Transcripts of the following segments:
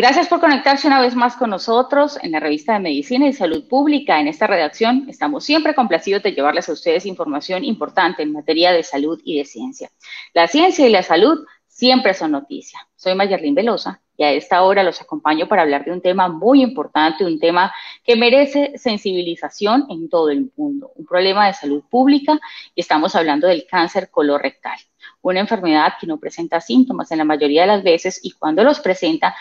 Gracias por conectarse una vez más con nosotros en la revista de Medicina y Salud Pública. En esta redacción estamos siempre complacidos de llevarles a ustedes información importante en materia de salud y de ciencia. La ciencia y la salud siempre son noticia. Soy Mayerlin Velosa y a esta hora los acompaño para hablar de un tema muy importante, un tema que merece sensibilización en todo el mundo, un problema de salud pública y estamos hablando del cáncer colorectal, una enfermedad que no presenta síntomas en la mayoría de las veces y cuando los presenta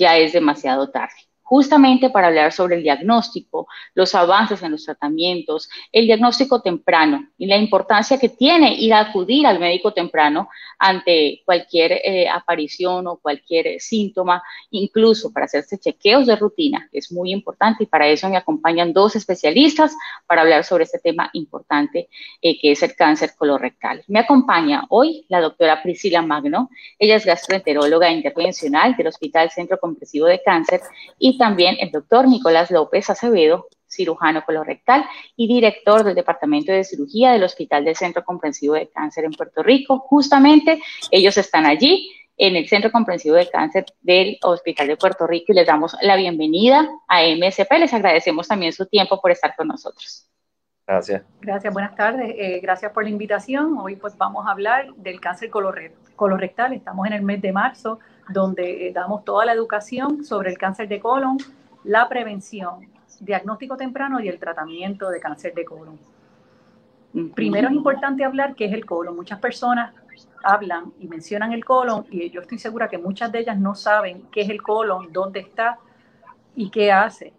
ya es demasiado tarde justamente para hablar sobre el diagnóstico, los avances en los tratamientos, el diagnóstico temprano y la importancia que tiene ir a acudir al médico temprano ante cualquier eh, aparición o cualquier síntoma, incluso para hacerse chequeos de rutina, es muy importante y para eso me acompañan dos especialistas para hablar sobre este tema importante eh, que es el cáncer colorectal. Me acompaña hoy la doctora Priscila Magno, ella es gastroenteróloga intervencional del Hospital Centro Comprensivo de Cáncer y también el doctor Nicolás López Acevedo, cirujano colorectal y director del Departamento de Cirugía del Hospital del Centro Comprensivo de Cáncer en Puerto Rico. Justamente ellos están allí en el Centro Comprensivo de Cáncer del Hospital de Puerto Rico y les damos la bienvenida a MSP. Les agradecemos también su tiempo por estar con nosotros. Gracias. Gracias, buenas tardes. Eh, gracias por la invitación. Hoy pues vamos a hablar del cáncer colorectal. Estamos en el mes de marzo donde eh, damos toda la educación sobre el cáncer de colon, la prevención, diagnóstico temprano y el tratamiento de cáncer de colon. Primero es importante hablar qué es el colon. Muchas personas hablan y mencionan el colon y yo estoy segura que muchas de ellas no saben qué es el colon, dónde está y qué hace.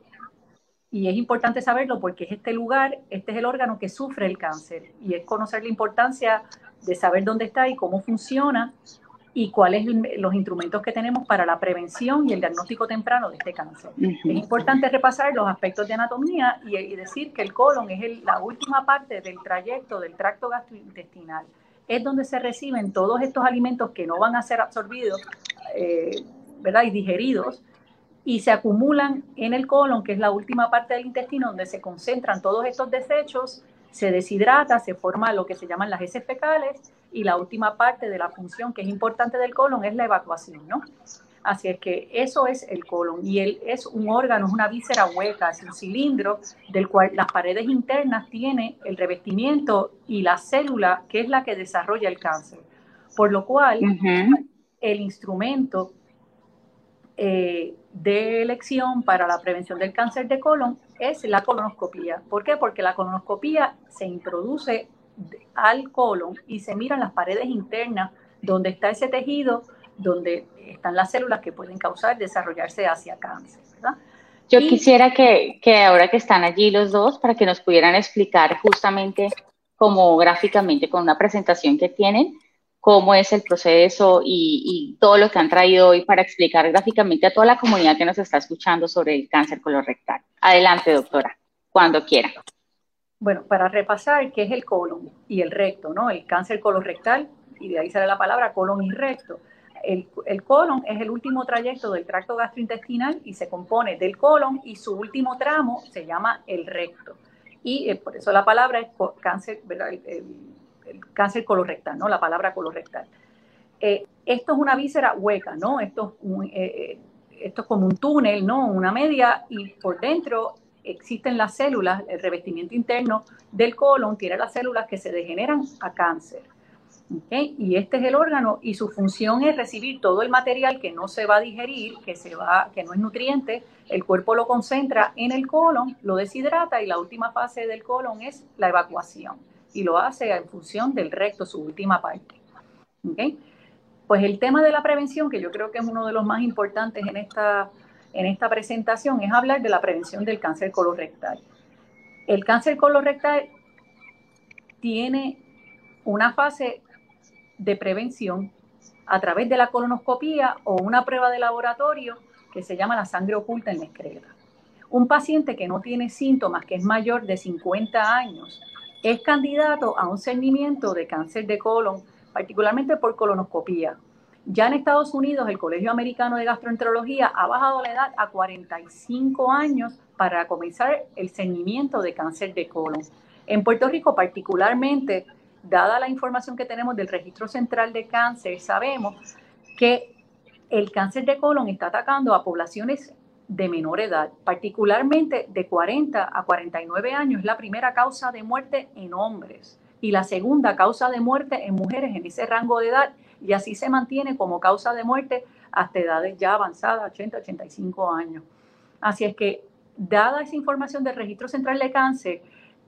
Y es importante saberlo porque es este lugar, este es el órgano que sufre el cáncer y es conocer la importancia de saber dónde está y cómo funciona y cuáles son los instrumentos que tenemos para la prevención y el diagnóstico temprano de este cáncer. Es importante repasar los aspectos de anatomía y, decir que el colon es la última parte del trayecto del tracto gastrointestinal. Es donde se reciben todos estos alimentos que no van a ser absorbidos eh, ¿verdad? y digeridos y se acumulan en el colon, que es la última parte del intestino donde se concentran todos estos desechos, se deshidrata, se forma lo que se llaman las heces fecales y la última parte de la función que es importante del colon es la evacuación, ¿no? Así es que eso es el colon y él es un órgano, es una víscera hueca, es un cilindro del cual las paredes internas tiene el revestimiento y la célula que es la que desarrolla el cáncer. Por lo cual, el instrumento eh, de elección para la prevención del cáncer de colon es la colonoscopía. ¿Por qué? Porque la colonoscopía se introduce al colon y se miran las paredes internas donde está ese tejido, donde están las células que pueden causar desarrollarse hacia cáncer. Yo quisiera que, que, ahora que están allí los dos, para que nos pudieran explicar justamente como gráficamente con una presentación que tienen, cómo es el proceso y, y, todo lo que han traído hoy para explicar gráficamente a toda la comunidad que nos está escuchando sobre el cáncer colorectal. Adelante, doctora, cuando quiera. Bueno, para repasar qué es el colon y el recto, ¿no? El cáncer colorectal, y de ahí sale la palabra colon y recto. El, colon es el último trayecto del tracto gastrointestinal y se compone del colon y su último tramo se llama el recto. Y eh, por eso la palabra es cáncer, ¿verdad? Cáncer colorectal, ¿no? La palabra colorectal. Eh, esto es una víscera hueca, ¿no? Esto es, eh, esto es como un túnel, ¿no? Una media y por dentro existen las células, el revestimiento interno del colon tiene las células que se degeneran a cáncer. Y este es el órgano y su función es recibir todo el material que no se va a digerir, que, se va, que no es nutriente, el cuerpo lo concentra en el colon, lo deshidrata y la última fase del colon es la evacuación y lo hace en función del recto, su última parte. Pues el tema de la prevención, que yo creo que es uno de los más importantes en esta en esta presentación es hablar de la prevención del cáncer colorectal. El cáncer colorectal tiene una fase de prevención a través de la colonoscopía o una prueba de laboratorio que se llama la sangre oculta en la excreta. Un paciente que no tiene síntomas, que es mayor de 50 años, es candidato a un cernimiento de cáncer de colon, particularmente por colonoscopía. Ya en Estados Unidos, el Colegio Americano de Gastroenterología ha bajado la edad a 45 años para comenzar el cernimiento de cáncer de colon. En Puerto Rico, particularmente, dada la información que tenemos del Registro Central de Cáncer, sabemos que el cáncer de colon está atacando a poblaciones de menor edad, particularmente de 40 a 49 años, es la primera causa de muerte en hombres y la segunda causa de muerte en mujeres en ese rango de edad y así se mantiene como causa de muerte hasta edades ya avanzadas, 80, 85 años. Así es que, dada esa información del Registro Central de Cáncer,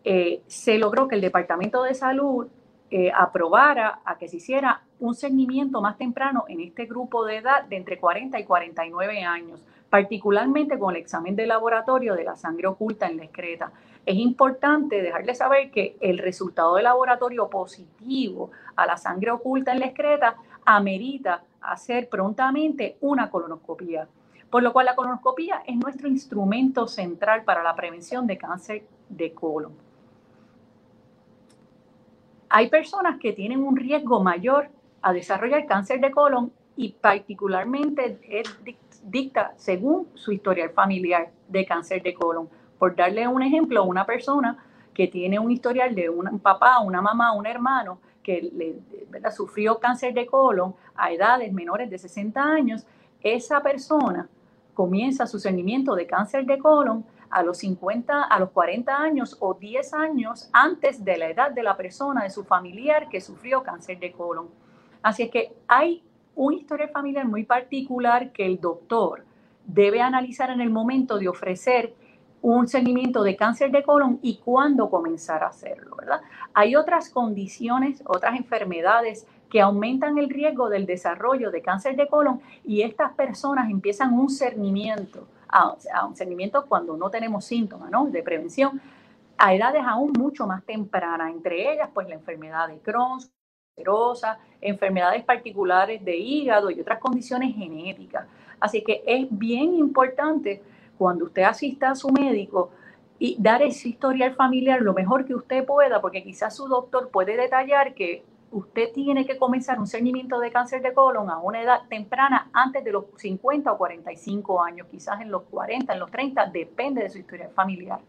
eh, se logró que el Departamento de Salud eh, aprobara a que se hiciera un seguimiento más temprano en este grupo de edad de entre 40 y 49 años, particularmente con el examen de laboratorio de la sangre oculta en la excreta. Es importante dejarle saber que el resultado de laboratorio positivo a la sangre oculta en la excreta amerita hacer prontamente una colonoscopía. Por lo cual la colonoscopía es nuestro instrumento central para la prevención de cáncer de colon. Hay personas que tienen un riesgo mayor a desarrollar cáncer de colon y particularmente dicta según su historial familiar de cáncer de colon. Por darle un ejemplo, una persona que tiene un historial de un papá, una mamá, un hermano que le, sufrió cáncer de colon a edades menores de 60 años, esa persona comienza su seguimiento de cáncer de colon a los 50, a los 40 años o 10 años antes de la edad de la persona, de su familiar que sufrió cáncer de colon. Así es que hay una historia familiar muy particular que el doctor debe analizar en el momento de ofrecer un seguimiento de cáncer de colon y cuándo comenzar a hacerlo, ¿verdad? Hay otras condiciones, otras enfermedades que aumentan el riesgo del desarrollo de cáncer de colon y estas personas empiezan un cernimiento, un cernimiento cuando no tenemos síntomas, ¿no? De prevención, a edades aún mucho más tempranas, entre ellas pues la enfermedad de Enfermedades particulares de hígado y otras condiciones genéticas. Así que es bien importante cuando usted asista a su médico y dar ese historial familiar lo mejor que usted pueda, porque quizás su doctor puede detallar que usted tiene que comenzar un seguimiento de cáncer de colon a una edad temprana antes de los 50 o 45 años, quizás en los 40, en los 30, depende de su historial familiar.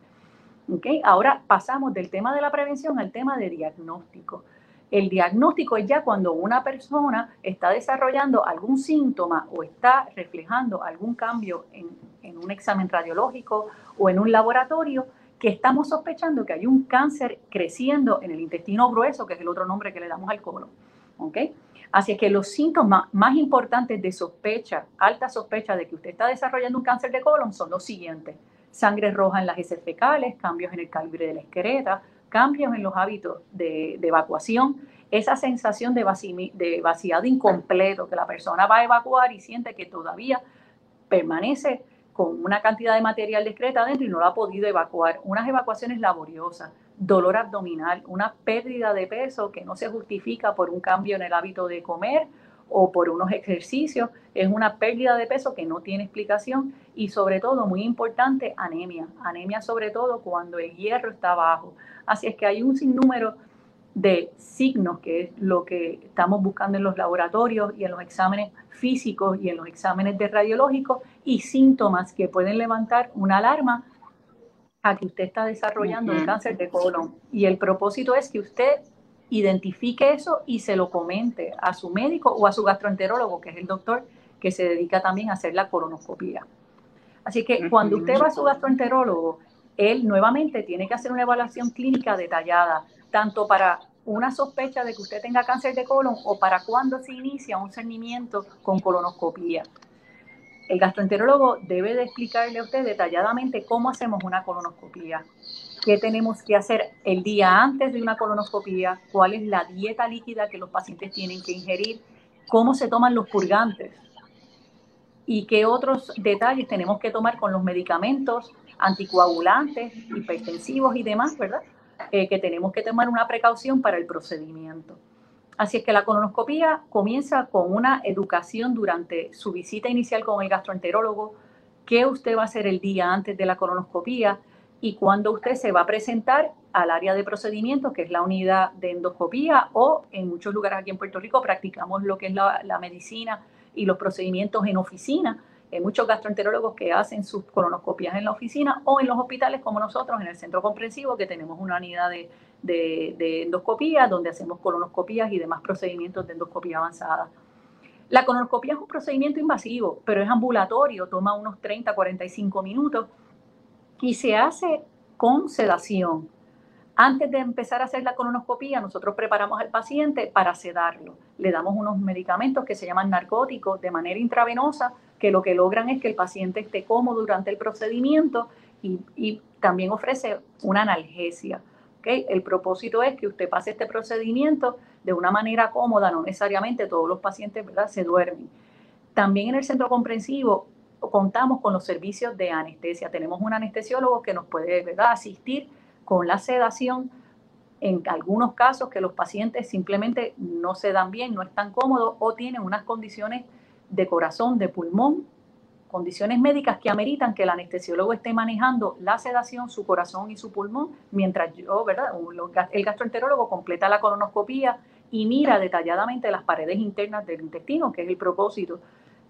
¿Okay? Ahora pasamos del tema de la prevención al tema de diagnóstico. El diagnóstico es ya cuando una persona está desarrollando algún síntoma o está reflejando algún cambio en, un examen radiológico o en un laboratorio que estamos sospechando que hay un cáncer creciendo en el intestino grueso, que es el otro nombre que le damos al colon. Así que los síntomas más importantes de sospecha, alta sospecha de que usted está desarrollando un cáncer de colon son los siguientes. Sangre roja en las heces fecales, cambios en el calibre de la excreta, cambios en los hábitos de, evacuación, esa sensación de, de vaciado incompleto, que la persona va a evacuar y siente que todavía permanece con una cantidad de material discreta adentro y no lo ha podido evacuar, unas evacuaciones laboriosas, dolor abdominal, una pérdida de peso que no se justifica por un cambio en el hábito de comer o por unos ejercicios, es una pérdida de peso que no tiene explicación y sobre todo, muy importante, anemia, anemia sobre todo cuando el hierro está bajo. Así es que hay un sinnúmero de signos, que es lo que estamos buscando en los laboratorios y en los exámenes físicos y en los exámenes de radiológicos, y síntomas que pueden levantar una alarma a que usted está desarrollando un cáncer de colon. Y el propósito es que usted identifique eso y se lo comente a su médico o a su gastroenterólogo, que es el doctor que se dedica también a hacer la colonoscopia. Así que cuando usted va a su gastroenterólogo, él nuevamente tiene que hacer una evaluación clínica detallada, tanto para una sospecha de que usted tenga cáncer de colon o para cuando se inicia un cernimiento con colonoscopía. El gastroenterólogo debe de explicarle a usted detalladamente cómo hacemos una colonoscopía, qué tenemos que hacer el día antes de una colonoscopía, cuál es la dieta líquida que los pacientes tienen que ingerir, cómo se toman los purgantes y qué otros detalles tenemos que tomar con los medicamentos anticoagulantes, hipertensivos y demás, ¿verdad? Eh, que tenemos que tomar una precaución para el procedimiento. Así es que la colonoscopía comienza con una educación durante su visita inicial con el gastroenterólogo. Qué usted va a hacer el día antes de la colonoscopía y cuándo usted se va a presentar al área de procedimientos, que es la unidad de endoscopía, o en muchos lugares aquí en Puerto Rico practicamos lo que es la, medicina y los procedimientos en oficina. Hay muchos gastroenterólogos que hacen sus colonoscopías en la oficina o en los hospitales como nosotros, en el centro comprensivo, que tenemos una unidad de, de, endoscopía, donde hacemos colonoscopías y demás procedimientos de endoscopía avanzada. La colonoscopía es un procedimiento invasivo, pero es ambulatorio, toma unos 30, 45 minutos y se hace con sedación. Antes de empezar a hacer la colonoscopía, nosotros preparamos al paciente para sedarlo. Le damos unos medicamentos que se llaman narcóticos de manera intravenosa, que lo que logran es que el paciente esté cómodo durante el procedimiento y, también ofrece una analgesia. El propósito es que usted pase este procedimiento de una manera cómoda, no necesariamente todos los pacientes se duermen. También en el centro comprensivo contamos con los servicios de anestesia. Tenemos un anestesiólogo que nos puede asistir con la sedación en algunos casos que los pacientes simplemente no se dan bien, no están cómodos o tienen unas condiciones de corazón, de pulmón condiciones médicas que ameritan que el anestesiólogo esté manejando la sedación, su corazón y su pulmón, mientras yo, ¿verdad? El gastroenterólogo completa la colonoscopía y mira detalladamente las paredes internas del intestino, que es el propósito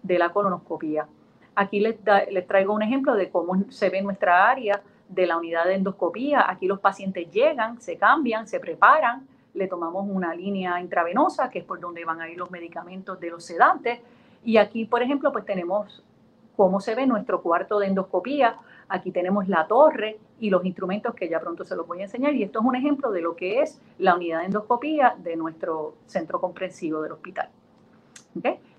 de la colonoscopía. Aquí les, les traigo un ejemplo de cómo se ve nuestra área de la unidad de endoscopía. Aquí los pacientes llegan, se cambian, se preparan, le tomamos una línea intravenosa, que es por donde van a ir los medicamentos de los sedantes. Y aquí, por ejemplo, pues tenemos cómo se ve nuestro cuarto de endoscopía. Aquí tenemos la torre y los instrumentos que ya pronto se los voy a enseñar. Y esto es un ejemplo de lo que es la unidad de endoscopía de nuestro centro comprensivo del hospital.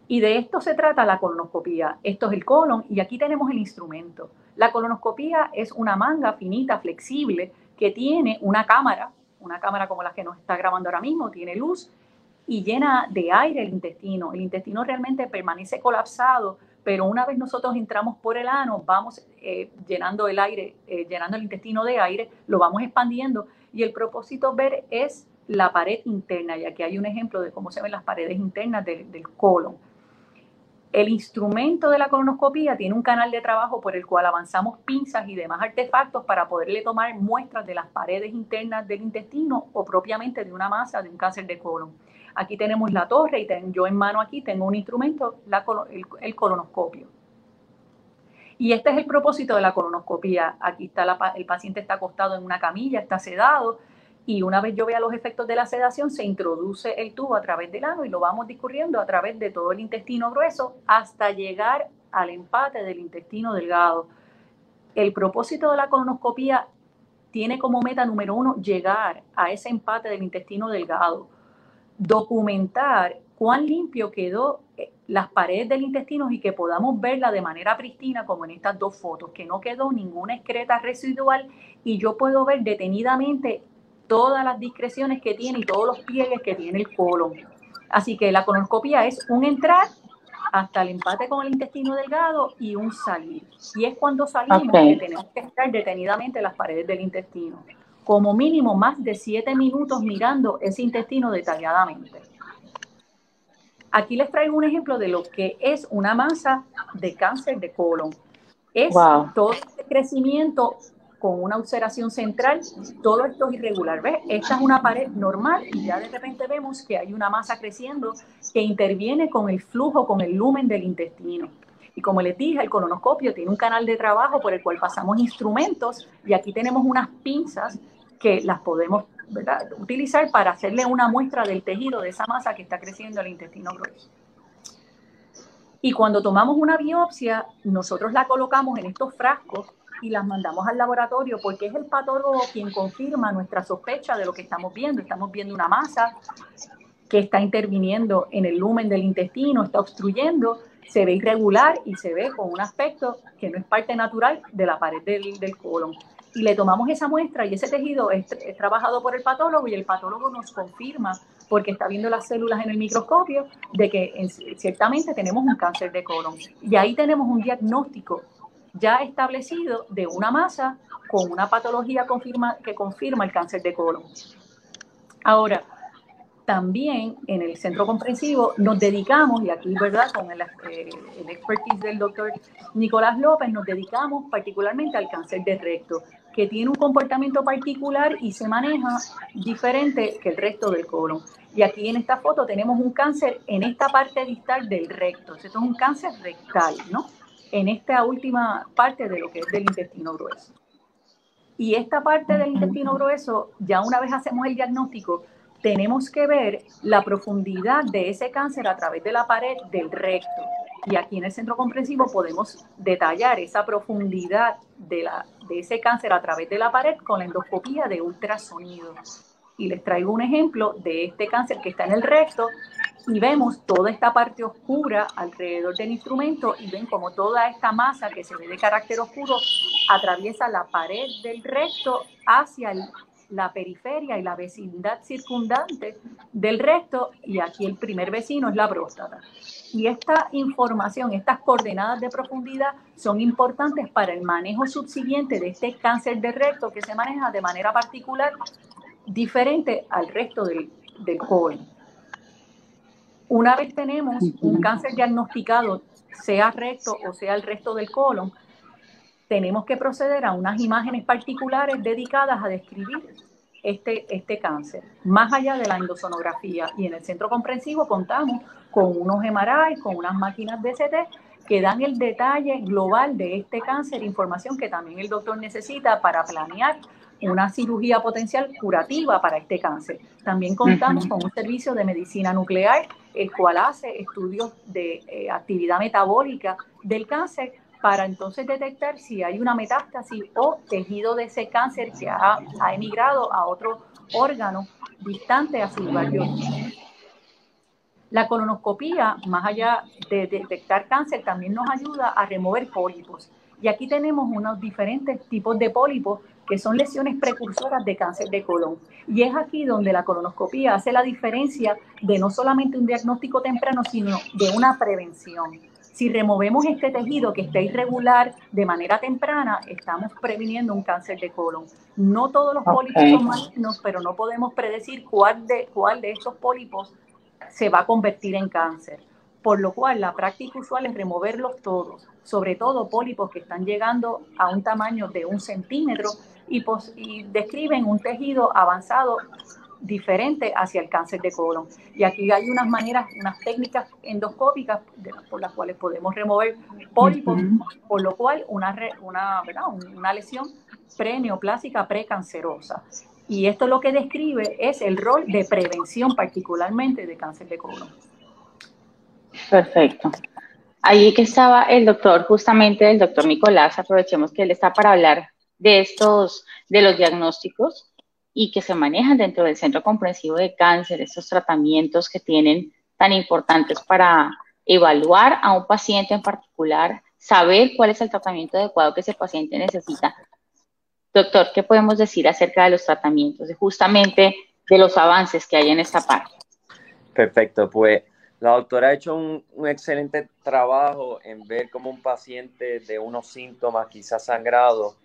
Y de esto se trata la colonoscopía. Esto es el colon y aquí tenemos el instrumento. La colonoscopía es una manga finita, flexible, que tiene una cámara, una cámara como la que nos está grabando ahora mismo, tiene luz y llena de aire el intestino. El intestino realmente permanece colapsado pero una vez nosotros entramos por el ano, vamos eh, llenando el aire, eh, llenando el intestino de aire, lo vamos expandiendo y el propósito ver es la pared interna, y aquí hay un ejemplo de cómo se ven las paredes internas del colon. El instrumento de la colonoscopía tiene un canal de trabajo por el cual avanzamos pinzas y demás artefactos para poderle tomar muestras de las paredes internas del intestino o propiamente de una masa de un cáncer de colon. Aquí tenemos la torre y yo en mano aquí tengo un instrumento, el, colonoscopio. Y este es el propósito de la colonoscopia. Aquí está el paciente está acostado en una camilla, está sedado y una vez yo vea los efectos de la sedación, se introduce el tubo a través del ano y lo vamos discurriendo a través de todo el intestino grueso hasta llegar al empate del intestino delgado. El propósito de la colonoscopia tiene como meta número uno llegar a ese empate del intestino delgado documentar cuán limpio quedó eh, las paredes del intestino y que podamos verla de manera pristina como en estas dos fotos, que no quedó ninguna excreta residual y yo puedo ver detenidamente todas las discreciones que tiene y todos los pliegues que tiene el colon. Así que la colonoscopia es un entrar hasta el empate con el intestino delgado y un salir. Y es cuando salimos que tenemos que estar detenidamente las paredes del intestino como mínimo más de siete minutos mirando ese intestino detalladamente. Aquí les traigo un ejemplo de lo que es una masa de cáncer de colon. Es todo este crecimiento con una ulceración central, todo esto es irregular. ¿Ves? Esta es una pared normal y ya de repente vemos que hay una masa creciendo que interviene con el flujo, con el lumen del intestino. Y como les dije, el colonoscopio tiene un canal de trabajo por el cual pasamos instrumentos y aquí tenemos unas pinzas que las podemos utilizar para hacerle una muestra del tejido de esa masa que está creciendo el intestino grueso. Y cuando tomamos una biopsia, nosotros la colocamos en estos frascos y las mandamos al laboratorio porque es el patólogo quien confirma nuestra sospecha de lo que estamos viendo. Estamos viendo una masa que está interviniendo en el lumen del intestino, está obstruyendo, se ve irregular y se ve con un aspecto que no es parte natural de la pared del, del colon y le tomamos esa muestra y ese tejido es, trabajado por el patólogo y el patólogo nos confirma, porque está viendo las células en el microscopio, de que ciertamente tenemos un cáncer de colon. Y ahí tenemos un diagnóstico ya establecido de una masa con una patología confirma, que confirma el cáncer de colon. Ahora, también en el centro comprensivo nos dedicamos, y aquí, ¿verdad? Con el, eh, el expertise del doctor Nicolás López, nos dedicamos particularmente al cáncer de recto, que tiene un comportamiento particular y se maneja diferente que el resto del colon. Y aquí en esta foto tenemos un cáncer en esta parte distal del recto. Esto es un cáncer rectal, ¿no? En esta última parte de lo que es del intestino grueso. Y esta parte del intestino grueso, ya una vez hacemos el diagnóstico, tenemos que ver la profundidad de ese cáncer a través de la pared del recto. Y aquí en el centro comprensivo podemos detallar esa profundidad de, la, de ese cáncer a través de la pared con la endoscopía de ultrasonido. Y les traigo un ejemplo de este cáncer que está en el recto y vemos toda esta parte oscura alrededor del instrumento y ven como toda esta masa que se ve de carácter oscuro atraviesa la pared del recto hacia la periferia y la vecindad circundante del recto y aquí el primer vecino es la próstata. Y esta información, estas coordenadas de profundidad son importantes para el manejo subsiguiente de este cáncer de recto que se maneja de manera particular diferente al resto del, del colon. Una vez tenemos un cáncer diagnosticado, sea recto o sea el resto del colon, tenemos que proceder a unas imágenes particulares dedicadas a describir este, este cáncer, más allá de la endosonografía. Y en el centro comprensivo contamos con unos MRI, con unas máquinas DCT que dan el detalle global de este cáncer, información que también el doctor necesita para planear una cirugía potencial curativa para este cáncer. También contamos con un servicio de medicina nuclear, el cual hace estudios de eh, actividad metabólica del cáncer para entonces detectar si hay una metástasis o tejido de ese cáncer que ha, emigrado a otro órgano distante a su lugar de origen. La colonoscopía, más allá de detectar cáncer, también nos ayuda a remover pólipos. Y aquí tenemos unos diferentes tipos de pólipos que son lesiones precursoras de cáncer de colon. Y es aquí donde la colonoscopía hace la diferencia de no solamente un diagnóstico temprano, sino de una prevención. Si removemos este tejido que está irregular de manera temprana, estamos previniendo un cáncer de colon. No todos los pólipos son malignos, pero no podemos predecir cuál de, cuál de estos pólipos se va a convertir en cáncer. Por lo cual, la práctica usual es removerlos todos, sobre todo pólipos que están llegando a un tamaño de un centímetro y, y describen un tejido avanzado diferente hacia el cáncer de colon. Y aquí hay unas maneras, unas técnicas endoscópicas por las cuales podemos remover pólipos, por lo cual una, una, una lesión preneoplásica precancerosa. Y esto lo que describe es el rol de prevención particularmente de cáncer de colon. Perfecto. Ahí que estaba el doctor, justamente el doctor Nicolás, aprovechemos que él está para hablar de estos, de los diagnósticos y que se manejan dentro del Centro Comprensivo de Cáncer, estos tratamientos que tienen tan importantes para evaluar a un paciente en particular, saber cuál es el tratamiento adecuado que ese paciente necesita. Doctor, ¿qué podemos decir acerca de los tratamientos, justamente de los avances que hay en esta parte? Perfecto, pues la doctora ha hecho un, un, excelente trabajo en ver cómo un paciente de unos síntomas quizás sangrados,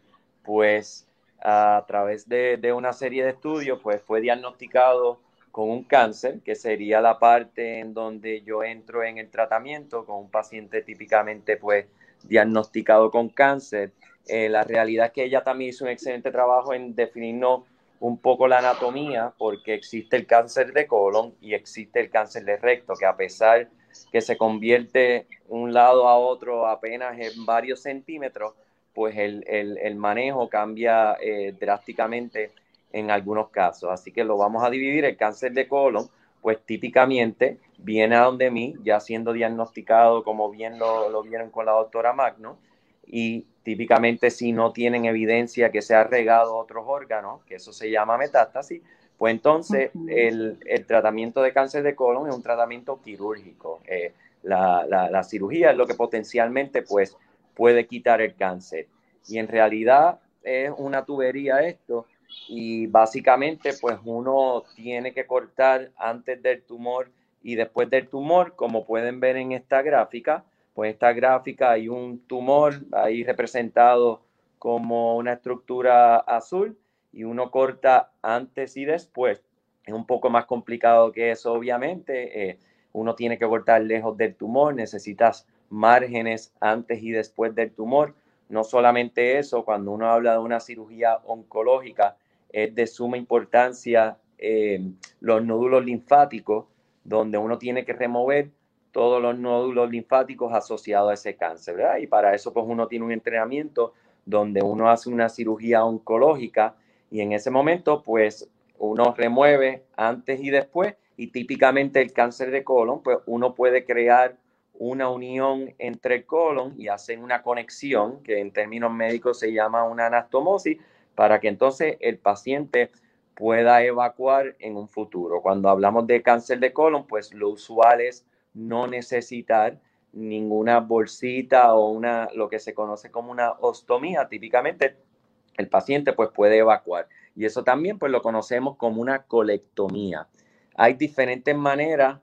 pues a través de, una serie de estudios, pues fue diagnosticado con un cáncer, que sería la parte en donde yo entro en el tratamiento con un paciente típicamente pues diagnosticado con cáncer. Eh, la realidad es que ella también hizo un excelente trabajo en definirnos un poco la anatomía, porque existe el cáncer de colon y existe el cáncer de recto, que a pesar que se convierte un lado a otro apenas en varios centímetros, pues el, manejo cambia eh, drásticamente en algunos casos. Así que lo vamos a dividir. El cáncer de colon, pues típicamente viene a donde mí, ya siendo diagnosticado, como bien lo, vieron con la doctora Magno, y típicamente si no tienen evidencia que se ha regado a otros órganos, que eso se llama metástasis, pues entonces el, tratamiento de cáncer de colon es un tratamiento quirúrgico. Eh, la, la, cirugía es lo que potencialmente pues puede quitar el cáncer. Y en realidad es una tubería esto y básicamente pues uno tiene que cortar antes del tumor y después del tumor, como pueden ver en esta gráfica, pues esta gráfica hay un tumor ahí representado como una estructura azul y uno corta antes y después. es un poco más complicado que eso, obviamente. Eh, uno tiene que cortar lejos del tumor, necesitas márgenes antes y después del tumor. No solamente eso, cuando uno habla de una cirugía oncológica, es de suma importancia eh, los nódulos linfáticos, donde uno tiene que remover todos los nódulos linfáticos asociados a ese cáncer. Y para eso, pues uno tiene un entrenamiento donde uno hace una cirugía oncológica y en ese momento, pues uno remueve antes y después y típicamente el cáncer de colon, pues uno puede crear una unión entre el colon y hacen una conexión que en términos médicos se llama una anastomosis para que entonces el paciente pueda evacuar en un futuro. Cuando hablamos de cáncer de colon, pues lo usual es no necesitar ninguna bolsita o una lo que se conoce como una ostomía. Típicamente el paciente pues puede evacuar y eso también pues lo conocemos como una colectomía. Hay diferentes maneras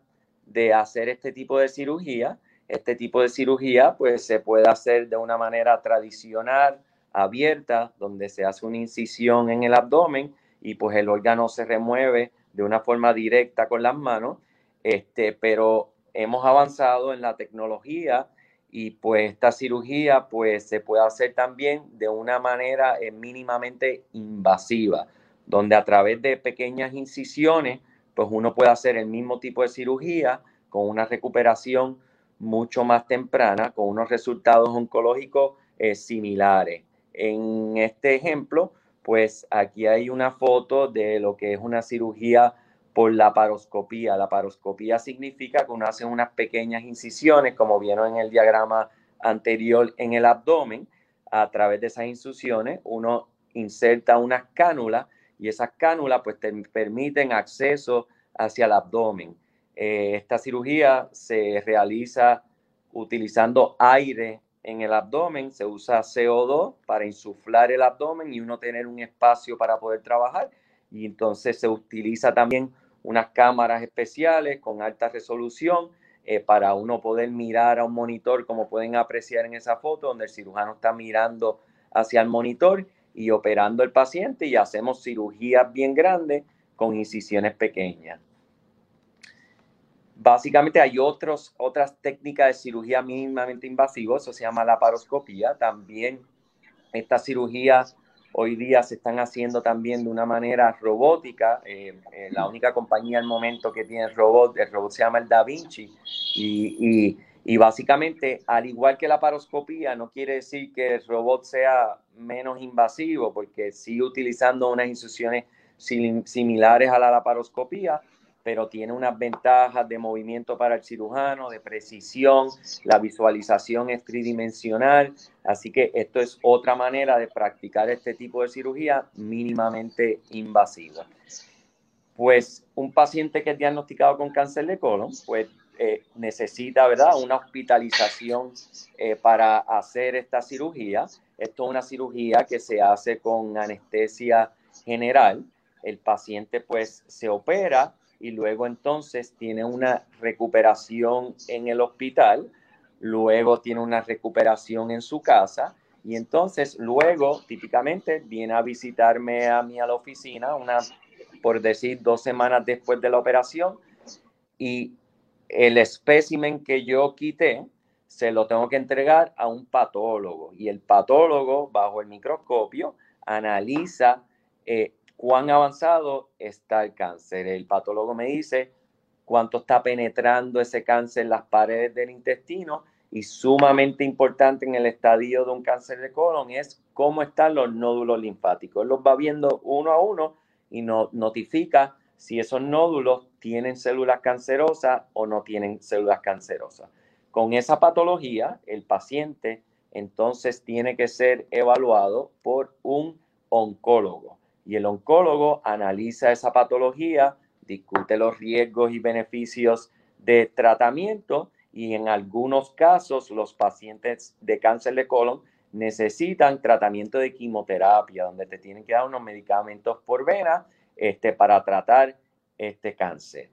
de hacer este tipo de cirugía este tipo de cirugía pues se puede hacer de una manera tradicional, abierta, donde se hace una incisión en el abdomen y pues el órgano se remueve de una forma directa con las manos, este, pero hemos avanzado en la tecnología y pues esta cirugía pues se puede hacer también de una manera eh, mínimamente invasiva, donde a través de pequeñas incisiones pues uno puede hacer el mismo tipo de cirugía con una recuperación mucho más temprana con unos resultados oncológicos eh, similares. En este ejemplo, pues aquí hay una foto de lo que es una cirugía por la paroscopía. La paroscopía significa que uno hace unas pequeñas incisiones, como vieron en el diagrama anterior, en el abdomen. A través de esas incisiones, uno inserta unas cánulas y esas cánulas pues te permiten acceso hacia el abdomen. Eh, esta cirugía se realiza utilizando aire en el abdomen, se usa CO2 para insuflar el abdomen y uno tener un espacio para poder trabajar. Y entonces se utiliza también unas cámaras especiales con alta resolución eh, para uno poder mirar a un monitor, como pueden apreciar en esa foto, donde el cirujano está mirando hacia el monitor y operando el paciente y hacemos cirugías bien grandes con incisiones pequeñas. Básicamente hay otros, otras técnicas de cirugía mínimamente invasiva, eso se llama la paroscopía. También estas cirugías hoy día se están haciendo también de una manera robótica. Eh, eh, la única compañía al momento que tiene robot, el robot se llama el Da Vinci. Y, y, básicamente, al igual que la paroscopía, no quiere decir que el robot sea menos invasivo, porque sigue utilizando unas instrucciones similares a la laparoscopía, pero tiene unas ventajas de movimiento para el cirujano, de precisión, la visualización es tridimensional, así que esto es otra manera de practicar este tipo de cirugía mínimamente invasiva. Pues un paciente que es diagnosticado con cáncer de colon, pues eh, necesita, ¿verdad?, una hospitalización eh, para hacer esta cirugía. Esto es una cirugía que se hace con anestesia general. El paciente pues se opera y luego entonces tiene una recuperación en el hospital, luego tiene una recuperación en su casa y entonces luego típicamente viene a visitarme a mí a la oficina, una, por decir, dos semanas después de la operación y el espécimen que yo quité se lo tengo que entregar a un patólogo y el patólogo bajo el microscopio analiza eh, cuán avanzado está el cáncer. El patólogo me dice cuánto está penetrando ese cáncer en las paredes del intestino y sumamente importante en el estadio de un cáncer de colon es cómo están los nódulos linfáticos. Él los va viendo uno a uno y nos notifica si esos nódulos tienen células cancerosas o no tienen células cancerosas. Con esa patología, el paciente entonces tiene que ser evaluado por un oncólogo y el oncólogo analiza esa patología, discute los riesgos y beneficios de tratamiento y en algunos casos los pacientes de cáncer de colon necesitan tratamiento de quimioterapia, donde te tienen que dar unos medicamentos por vena este, para tratar este cáncer.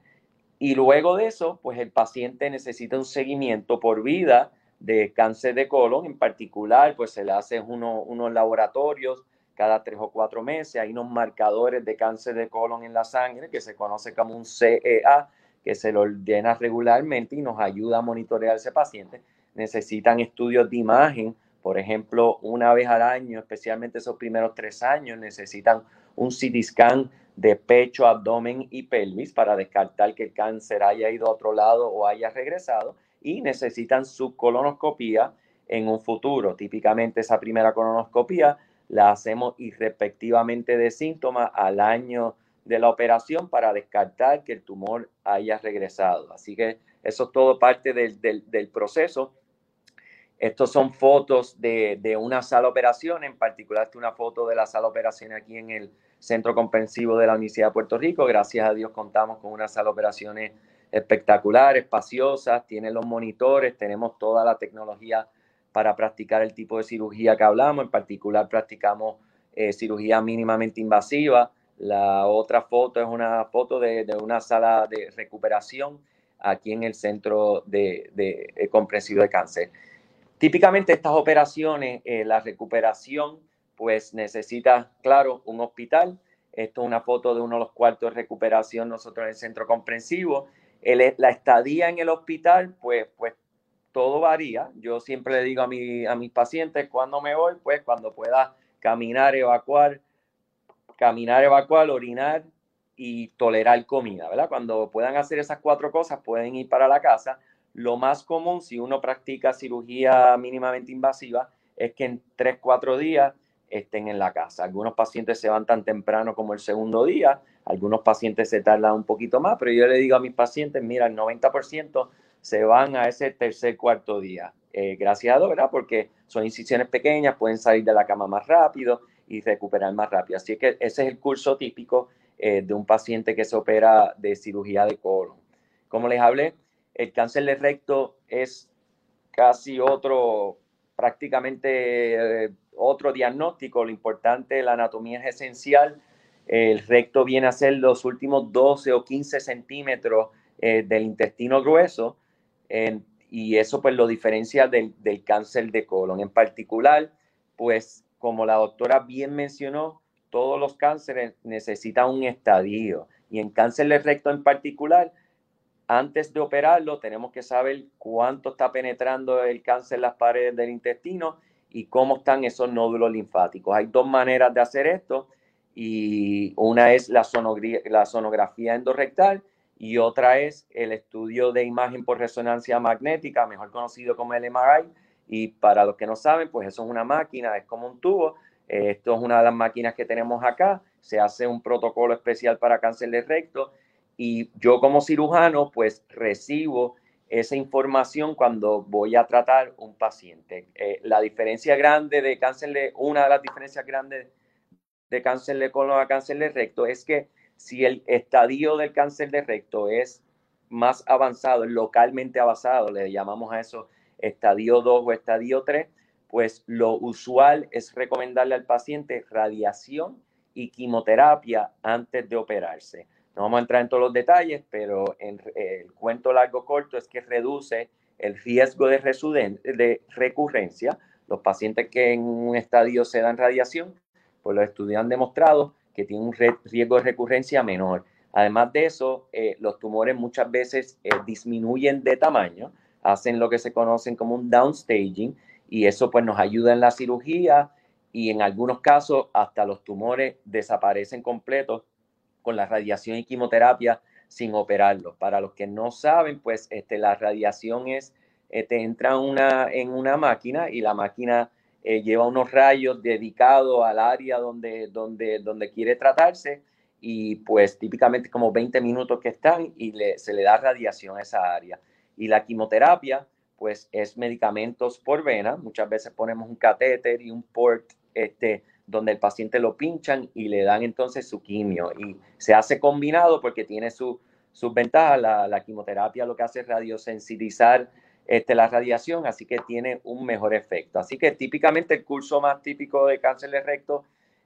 Y luego de eso, pues el paciente necesita un seguimiento por vida de cáncer de colon, en particular, pues se le hacen unos laboratorios cada tres o cuatro meses. Hay unos marcadores de cáncer de colon en la sangre que se conoce como un CEA, que se lo ordena regularmente y nos ayuda a monitorear ese paciente. Necesitan estudios de imagen, por ejemplo, una vez al año, especialmente esos primeros tres años, necesitan un CT scan de pecho, abdomen y pelvis para descartar que el cáncer haya ido a otro lado o haya regresado y necesitan su colonoscopía en un futuro. Típicamente esa primera colonoscopía la hacemos irrespectivamente de síntomas al año de la operación para descartar que el tumor haya regresado. Así que eso es todo parte del, del, proceso. Estos son fotos de, de, una sala operación, en particular una foto de la sala operación aquí en el Centro Comprensivo de la Universidad de Puerto Rico. Gracias a Dios contamos con una sala de operaciones espectacular, espaciosa, tiene los monitores, tenemos toda la tecnología para practicar el tipo de cirugía que hablamos. En particular, practicamos eh, cirugía mínimamente invasiva. La otra foto es una foto de, una sala de recuperación aquí en el centro de, de, de comprensivo de cáncer. Típicamente estas operaciones, eh, la recuperación, pues necesita, claro, un hospital. Esto es una foto de uno de los cuartos de recuperación nosotros en el centro comprensivo. la estadía en el hospital, pues, pues todo varía. Yo siempre le digo a, mi, a mis pacientes, cuando me voy? Pues cuando pueda caminar, evacuar, caminar, evacuar, orinar y tolerar comida, ¿verdad? Cuando puedan hacer esas cuatro cosas, pueden ir para la casa. Lo más común, si uno practica cirugía mínimamente invasiva, es que en tres, cuatro días estén en la casa. Algunos pacientes se van tan temprano como el segundo día, algunos pacientes se tardan un poquito más, pero yo le digo a mis pacientes, mira, el 90% se van a ese tercer, cuarto día. Eh, gracias a Dios, ¿verdad? Porque son incisiones pequeñas, pueden salir de la cama más rápido y recuperar más rápido. Así que ese es el curso típico eh, de un paciente que se opera de cirugía de colon. Como les hablé, el cáncer de recto es casi otro, prácticamente eh, otro diagnóstico. Lo importante, la anatomía es esencial. El recto viene a ser los últimos 12 o 15 centímetros del intestino grueso y eso pues lo diferencia del, del, cáncer de colon. En particular, pues como la doctora bien mencionó, todos los cánceres necesitan un estadio. Y en cáncer de recto en particular, antes de operarlo, tenemos que saber cuánto está penetrando el cáncer en las paredes del intestino y cómo están esos nódulos linfáticos. Hay dos maneras de hacer esto y una es la, la sonografía endorrectal y otra es el estudio de imagen por resonancia magnética, mejor conocido como el MRI. Y para los que no saben, pues eso es una máquina, es como un tubo. Esto es una de las máquinas que tenemos acá. Se hace un protocolo especial para cáncer de recto y yo como cirujano, pues recibo esa información cuando voy a tratar un paciente. Eh, la diferencia grande de cáncer de, una de las diferencias grandes de cáncer de colon a cáncer de recto es que si el estadio del cáncer de recto es más avanzado, localmente avanzado, le llamamos a eso estadio 2 o estadio 3, pues lo usual es recomendarle al paciente radiación y quimioterapia antes de operarse. No vamos a entrar en todos los detalles, pero en, el cuento largo corto es que reduce el riesgo de, de recurrencia. Los pacientes que en un estadio se dan radiación, pues los estudios han demostrado que tiene un riesgo de recurrencia menor. Además de eso, eh, los tumores muchas veces eh, disminuyen de tamaño, hacen lo que se conocen como un downstaging y eso pues nos ayuda en la cirugía y en algunos casos hasta los tumores desaparecen completos con la radiación y quimioterapia sin operarlos. Para los que no saben, pues este, la radiación es, eh, te entra una, en una máquina y la máquina eh, lleva unos rayos dedicados al área donde, donde, donde quiere tratarse y pues típicamente como 20 minutos que están y se le da radiación a esa área. Y la quimioterapia pues es medicamentos por vena, muchas veces ponemos un catéter y un port este, donde el paciente lo pinchan y le dan entonces su quimio. Y se hace combinado porque tiene sus ventajas, la, la quimioterapia lo que hace es radiosensibilizar este, la radiación, así que tiene un mejor efecto. Así que típicamente el curso más típico de cáncer de recto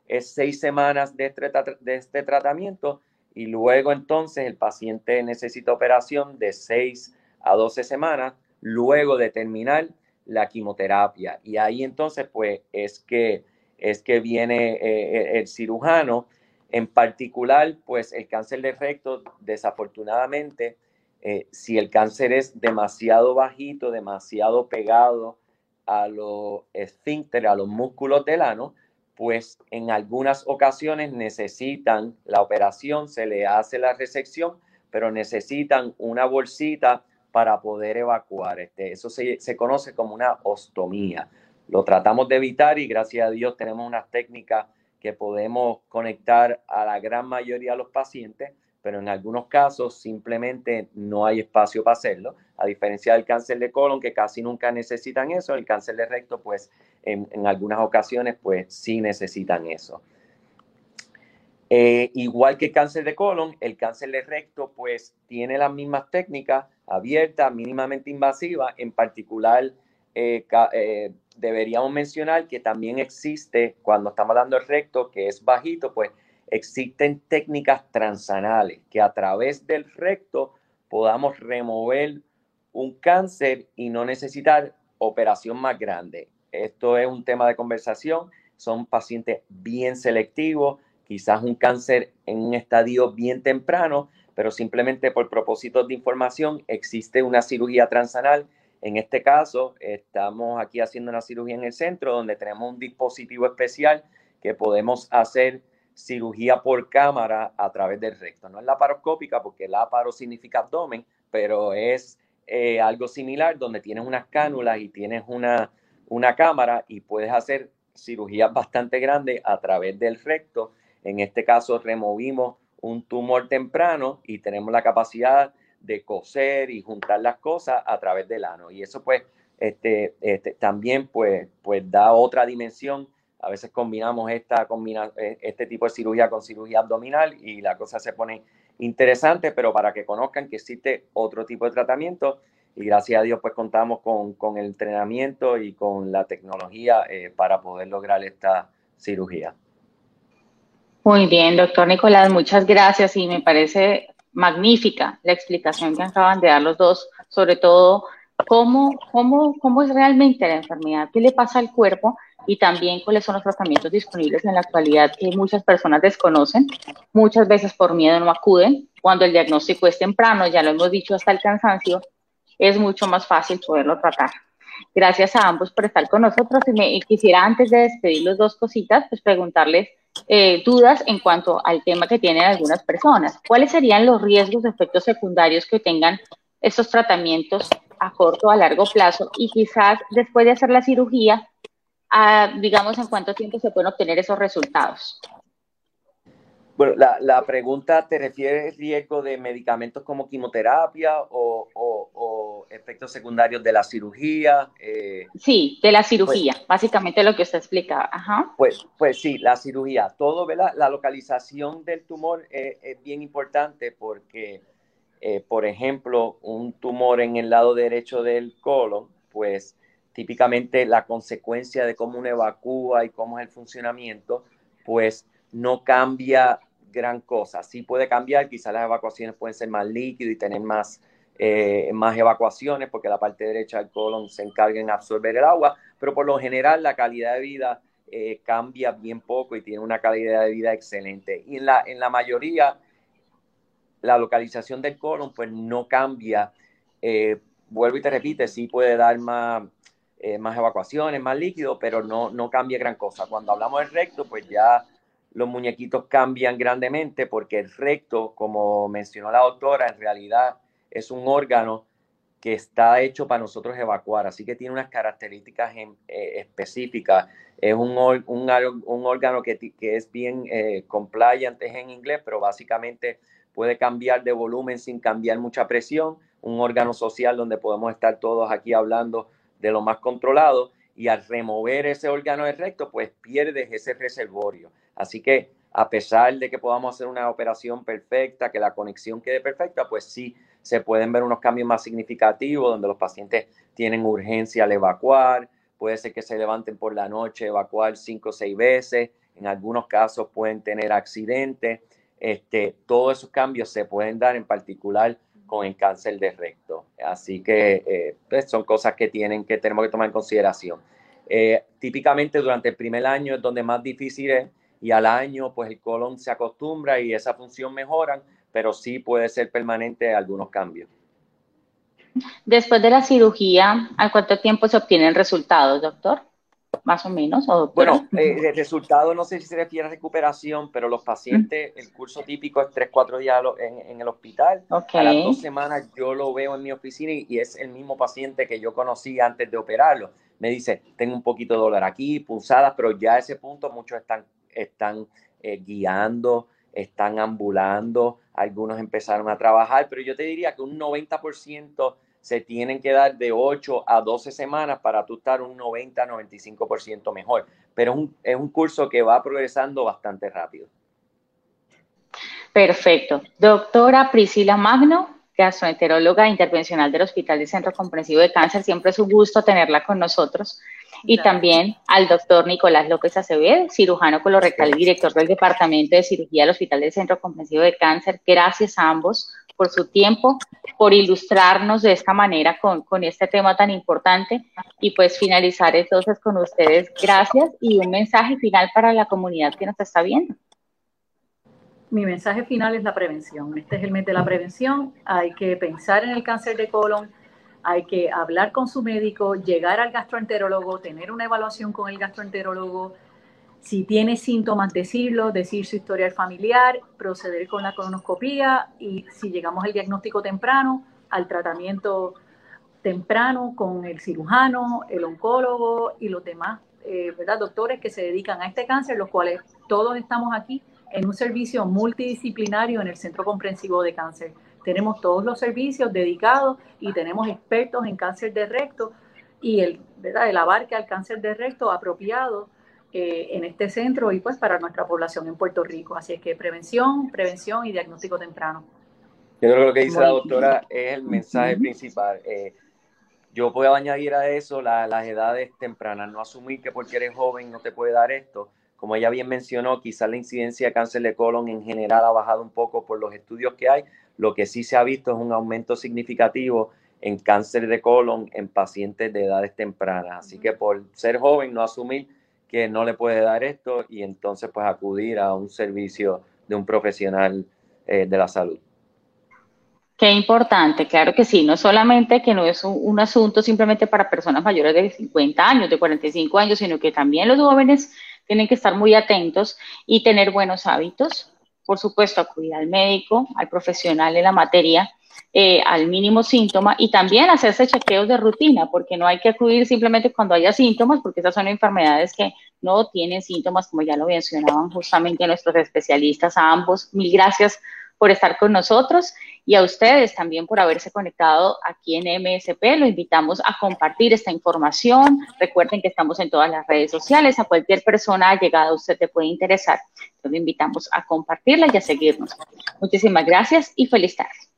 es seis semanas de este, este tratamiento y luego entonces el paciente necesita operación de seis a 12 semanas luego de terminar la quimioterapia. Y ahí entonces pues es que es que viene eh, el cirujano. En particular, pues el cáncer de recto, desafortunadamente, eh, si el cáncer es demasiado bajito, demasiado pegado a los esfínteres, a los músculos del ano, pues en algunas ocasiones necesitan la operación, se le hace la resección, pero necesitan una bolsita para poder evacuar. Este, eso se, se conoce como una ostomía. Lo tratamos de evitar y gracias a Dios tenemos unas técnicas que podemos conectar a la gran mayoría de los pacientes pero en algunos casos simplemente no hay espacio para hacerlo, a diferencia del cáncer de colon, que casi nunca necesitan eso, el cáncer de recto, pues en, algunas ocasiones, pues sí necesitan eso. Eh, igual que el cáncer de colon, el cáncer de recto, pues tiene las mismas técnicas, abierta, mínimamente invasiva, en particular eh, eh, deberíamos mencionar que también existe, cuando estamos hablando del recto, que es bajito, pues existen técnicas transanales que a través del recto podamos remover un cáncer y no necesitar operación más grande. Esto es un tema de conversación. Son pacientes bien selectivos, quizás un cáncer en un estadio bien temprano, pero simplemente por propósitos de información existe una cirugía transanal. En este caso, estamos aquí haciendo una cirugía en el centro donde tenemos un dispositivo especial que podemos hacer cirugía por cámara a través del recto. No es laparoscópica porque laparo significa abdomen, pero es eh, algo similar donde tienes unas cánulas y tienes una, una cámara y puedes hacer cirugías bastante grandes a través del recto. En este caso removimos un tumor temprano y tenemos la capacidad de coser y juntar las cosas a través del ano. Y eso pues este, este, también pues, pues da otra dimensión a veces combinamos esta, eh, este tipo de cirugía con cirugía abdominal y la cosa se pone interesante, pero para que conozcan que existe otro tipo de tratamiento y gracias a Dios pues contamos con, el entrenamiento y con la tecnología eh, para poder lograr esta cirugía. Muy bien, doctor Nicolás, muchas gracias y me parece magnífica la explicación que acaban de dar los dos, sobre todo cómo, cómo, cómo es realmente la enfermedad, qué le pasa al cuerpo y también cuáles son los tratamientos disponibles en la actualidad que muchas personas desconocen, muchas veces por miedo no acuden. Cuando el diagnóstico es temprano, ya lo hemos dicho hasta el cansancio, es mucho más fácil poderlo tratar. Gracias a ambos por estar con nosotros y me quisiera antes de despedirlos dos cositas, pues preguntarles eh, dudas en cuanto al tema que tienen algunas personas. ¿Cuáles serían los riesgos, efectos secundarios que tengan estos tratamientos a corto o a largo plazo? Y quizás después de hacer la cirugía, digamos, en cuánto tiempo se pueden obtener esos resultados. Bueno, la, pregunta te refiere al riesgo de medicamentos como quimioterapia o, efectos secundarios de la cirugía. Eh, sí, de la cirugía, pues básicamente lo que usted explica. Ajá. Pues, pues sí, la cirugía. Todo, ¿verdad? La localización del tumor es, bien importante porque, eh, por ejemplo, un tumor en el lado derecho del colon, pues típicamente la consecuencia de cómo uno evacúa y cómo es el funcionamiento, pues no cambia gran cosa. Sí puede cambiar, quizás las evacuaciones pueden ser más líquidas y tener más, eh, más evacuaciones porque la parte derecha del colon se encarga en absorber el agua, pero por lo general la calidad de vida eh, cambia bien poco y tiene una calidad de vida excelente. Y en la, en la mayoría, la localización del colon pues no cambia. Eh, vuelvo y te repite, sí puede dar más eh, más evacuaciones, más líquido, pero no, no cambia gran cosa. Cuando hablamos del recto, pues ya los muñequitos cambian grandemente porque el recto, como mencionó la doctora, en realidad es un órgano que está hecho para nosotros evacuar, así que tiene unas características eh, específicas. Es un, un, órgano que, es bien eh, compliant, en inglés, pero básicamente puede cambiar de volumen sin cambiar mucha presión. Un órgano social donde podemos estar todos aquí hablando de lo más controlado y al remover ese órgano de recto, pues pierdes ese reservorio. Así que a pesar de que podamos hacer una operación perfecta, que la conexión quede perfecta, pues sí se pueden ver unos cambios más significativos donde los pacientes tienen urgencia al evacuar, puede ser que se levanten por la noche, evacuar cinco o seis veces, en algunos casos pueden tener accidentes. Este, todos esos cambios se pueden dar en particular con el cáncer de recto. Así que eh, pues, son cosas que, tienen, que tenemos que tomar en consideración. Eh, típicamente durante el primer año es donde más difícil es y al año pues el colon se acostumbra y esa función mejora, pero sí puede ser permanente algunos cambios. Después de la cirugía, ¿a cuánto tiempo se obtienen resultados, doctor? Más o menos. bueno, eh, el resultado no sé si se refiere a recuperación, pero los pacientes, el curso típico es 3-4 días en, el hospital. A las dos semanas yo lo veo en mi oficina y, es el mismo paciente que yo conocí antes de operarlo. Me dice, tengo un poquito de dolor aquí, pulsadas, pero ya a ese punto muchos están, están eh, guiando, están ambulando, algunos empezaron a trabajar, pero yo te diría que un 90% se tienen que dar de 8 a 12 semanas para tú estar un 90-95% mejor. Pero es un, es un curso que va progresando bastante rápido. Perfecto. Doctora Priscila Magno, gastroenteróloga intervencional del Hospital de Centro Comprensivo de Cáncer, siempre es un gusto tenerla con nosotros. Y también al doctor Nicolás López Acevedo, cirujano colorectal y director del Departamento de Cirugía del Hospital del Centro Comprensivo de Cáncer. Gracias a ambos por su tiempo, por ilustrarnos de esta manera con, con este tema tan importante y pues finalizar entonces con ustedes. Gracias y un mensaje final para la comunidad que nos está viendo. Mi mensaje final es la prevención. Este es el mes de la prevención. Hay que pensar en el cáncer de colon, hay que hablar con su médico, llegar al gastroenterólogo, tener una evaluación con el gastroenterólogo, si tiene síntomas, decirlo, decir su historial familiar, proceder con la colonoscopía y si llegamos al diagnóstico temprano, al tratamiento temprano con el cirujano, el oncólogo y los demás eh, ¿verdad? doctores que se dedican a este cáncer, los cuales todos estamos aquí en un servicio multidisciplinario en el Centro Comprensivo de Cáncer. Tenemos todos los servicios dedicados y tenemos expertos en cáncer de recto y el, ¿verdad? el abarque al cáncer de recto apropiado eh, en este centro y pues para nuestra población en Puerto Rico. Así es que prevención, prevención y diagnóstico temprano. Yo creo que lo que dice la doctora es el mensaje principal. Eh, yo puedo añadir a eso las edades tempranas, no asumir que porque eres joven no te puede dar esto. Como ella bien mencionó, quizás la incidencia de cáncer de colon en general ha bajado un poco por los estudios que hay. Lo que sí se ha visto es un aumento significativo en cáncer de colon en pacientes de edades tempranas. Así que por ser joven, no asumir que no le puede dar esto y entonces pues acudir a un servicio de un profesional eh, de la salud. Qué importante, claro que sí, no solamente que no es un, asunto simplemente para personas mayores de 50 años, de 45 años, sino que también los jóvenes tienen que estar muy atentos y tener buenos hábitos. Por supuesto, acudir al médico, al profesional en la materia, eh, al mínimo síntoma y también hacerse chequeos de rutina, porque no hay que acudir simplemente cuando haya síntomas, porque esas son enfermedades que no tienen síntomas, como ya lo mencionaban justamente nuestros especialistas, a ambos. Mil gracias por estar con nosotros y a ustedes también por haberse conectado aquí en MSP. Lo invitamos a compartir esta información. Recuerden que estamos en todas las redes sociales. A cualquier persona llegada a usted te puede interesar. Lo invitamos a compartirla y a seguirnos. Muchísimas gracias y feliz tarde.